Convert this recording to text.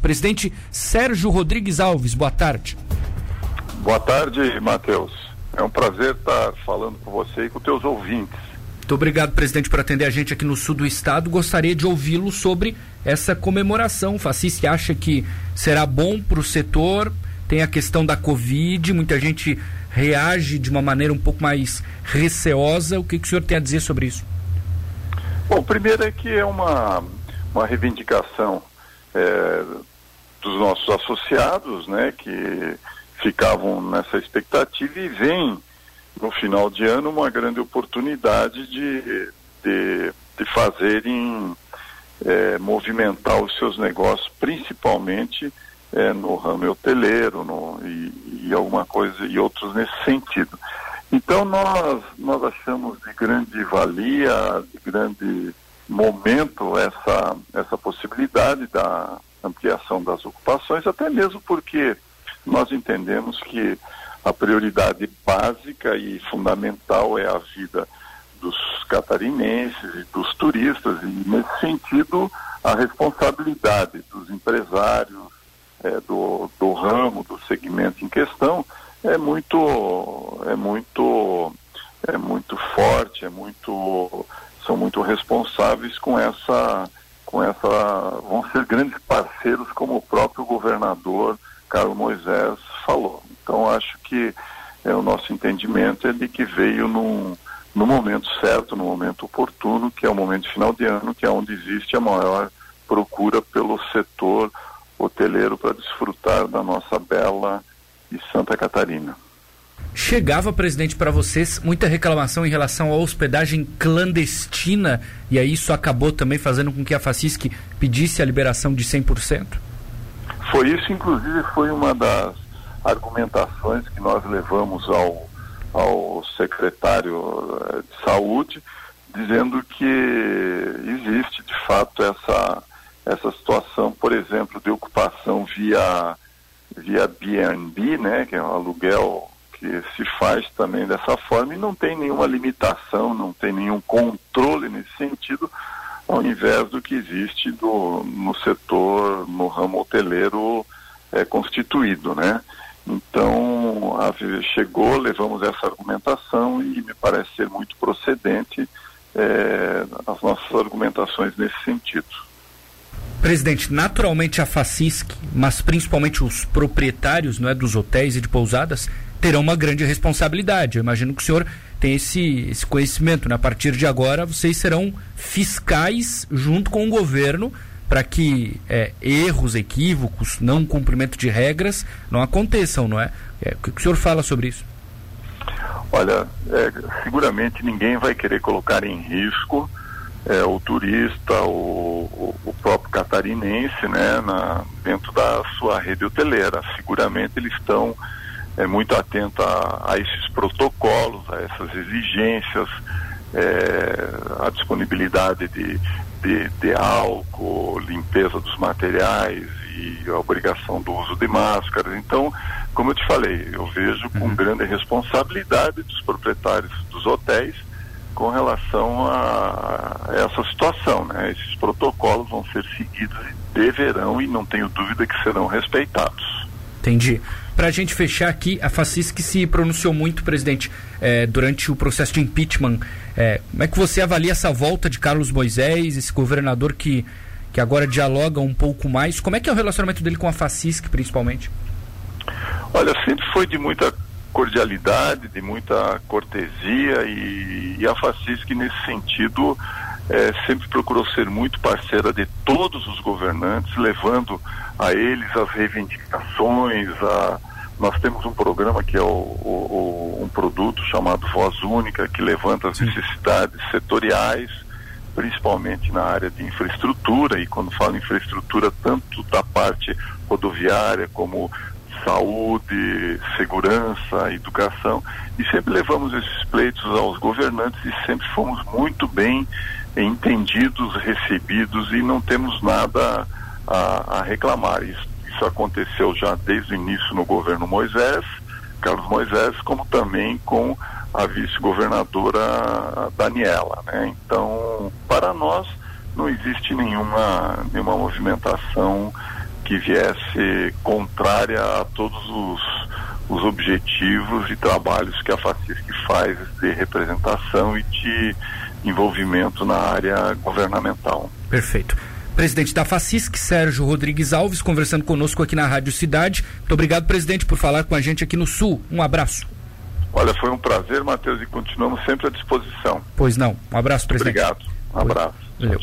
Presidente Sérgio Rodrigues Alves, boa tarde. Boa tarde, Matheus. É um prazer estar falando com você e com teus ouvintes. Muito obrigado, presidente, por atender a gente aqui no sul do estado. Gostaria de ouvi-lo sobre essa comemoração. O Facis acha que será bom para o setor, tem a questão da Covid, muita gente reage de uma maneira um pouco mais receosa. O que, que o senhor tem a dizer sobre isso? Bom, primeiro é que é uma, uma reivindicação é, dos nossos associados, né, que ficavam nessa expectativa e vem no final de ano uma grande oportunidade de, de, de fazerem é, movimentar os seus negócios, principalmente é, no ramo hoteleiro no, e, e, alguma coisa e outros nesse sentido. Então nós, nós achamos de grande valia, de grande momento essa, essa possibilidade da ampliação das ocupações, até mesmo porque nós entendemos que a prioridade básica e fundamental é a vida dos catarinenses e dos turistas, e nesse sentido a responsabilidade dos empresários, é, do, do ramo, do segmento em questão, é muito, é muito, é muito forte, é muito, são muito responsáveis com essa, com essa, vão ser grandes parceiros como o próprio governador Carlos Moisés falou. Então acho que é, o nosso entendimento é de que veio num, no momento certo, no momento oportuno, que é o momento de final de ano, que é onde existe a maior procura pelo setor hoteleiro para desfrutar da nossa bela e Santa Catarina. Chegava, presidente, para vocês muita reclamação em relação à hospedagem clandestina e aí isso acabou também fazendo com que a Facisc pedisse a liberação de 100%? Foi isso, inclusive, foi uma das argumentações que nós levamos ao, ao secretário eh, de saúde, dizendo que existe de fato essa, essa situação, por exemplo, de ocupação via, via BNB, né, que é um aluguel que se faz também dessa forma e não tem nenhuma limitação, não tem nenhum controle nesse sentido, ao invés do que existe do, no setor, no ramo hoteleiro é, constituído, né? Então, a, chegou, levamos essa argumentação e me parece ser muito procedente é, as nossas argumentações nesse sentido. Presidente, naturalmente a Facisc, mas principalmente os proprietários não é, dos hotéis e de pousadas, terão uma grande responsabilidade. Eu imagino que o senhor tem esse, esse conhecimento. Né? A partir de agora, vocês serão fiscais junto com o governo para que é, erros, equívocos, não cumprimento de regras não aconteçam, não é? é? O que o senhor fala sobre isso? Olha, é, seguramente ninguém vai querer colocar em risco é, o turista, o, o, próprio catarinense, né, na, dentro da sua rede hoteleira. Seguramente eles estão é, muito atentos a, a, esses protocolos, a essas exigências, é, a disponibilidade de, de, de, álcool, limpeza dos materiais e a obrigação do uso de máscaras. Então, como eu te falei, eu vejo com uhum. grande responsabilidade dos proprietários dos hotéis com relação a, essa situação. Né? Esses protocolos vão ser seguidos e deverão, e não tenho dúvida que serão respeitados. Entendi. Para a gente fechar aqui, a Facisc se pronunciou muito, presidente, é, durante o processo de impeachment. É, como é que você avalia essa volta de Carlos Moisés, esse governador que, que agora dialoga um pouco mais? Como é que é o relacionamento dele com a Facisc, principalmente? Olha, sempre foi de muita cordialidade, de muita cortesia e, e a Facisc nesse sentido é, sempre procurou ser muito parceira de todos os governantes, levando a eles as reivindicações, a, nós temos um programa que é o, o, o, um produto chamado Voz Única, que levanta as necessidades setoriais, principalmente na área de infraestrutura, e quando falo infraestrutura, tanto da parte rodoviária como saúde, segurança, educação, e sempre levamos esses pleitos aos governantes e sempre fomos muito bem entendidos, recebidos e não temos nada a, a reclamar. Isso, isso aconteceu já desde o início no governo Moisés, Carlos Moisés, como também com a vice-governadora Daniela. Né? Então, para nós, não existe nenhuma, nenhuma movimentação que viesse contrária a todos os, os objetivos e trabalhos que a FACISC faz de representação e de envolvimento na área governamental. Perfeito. Presidente da FACISC, Sérgio Rodrigues Alves, conversando conosco aqui na Rádio Cidade. Muito obrigado, presidente, por falar com a gente aqui no Sul. Um abraço. Olha, foi um prazer, Matheus, e continuamos sempre à disposição. Pois não. Um abraço, presidente. Obrigado. Um abraço. Valeu.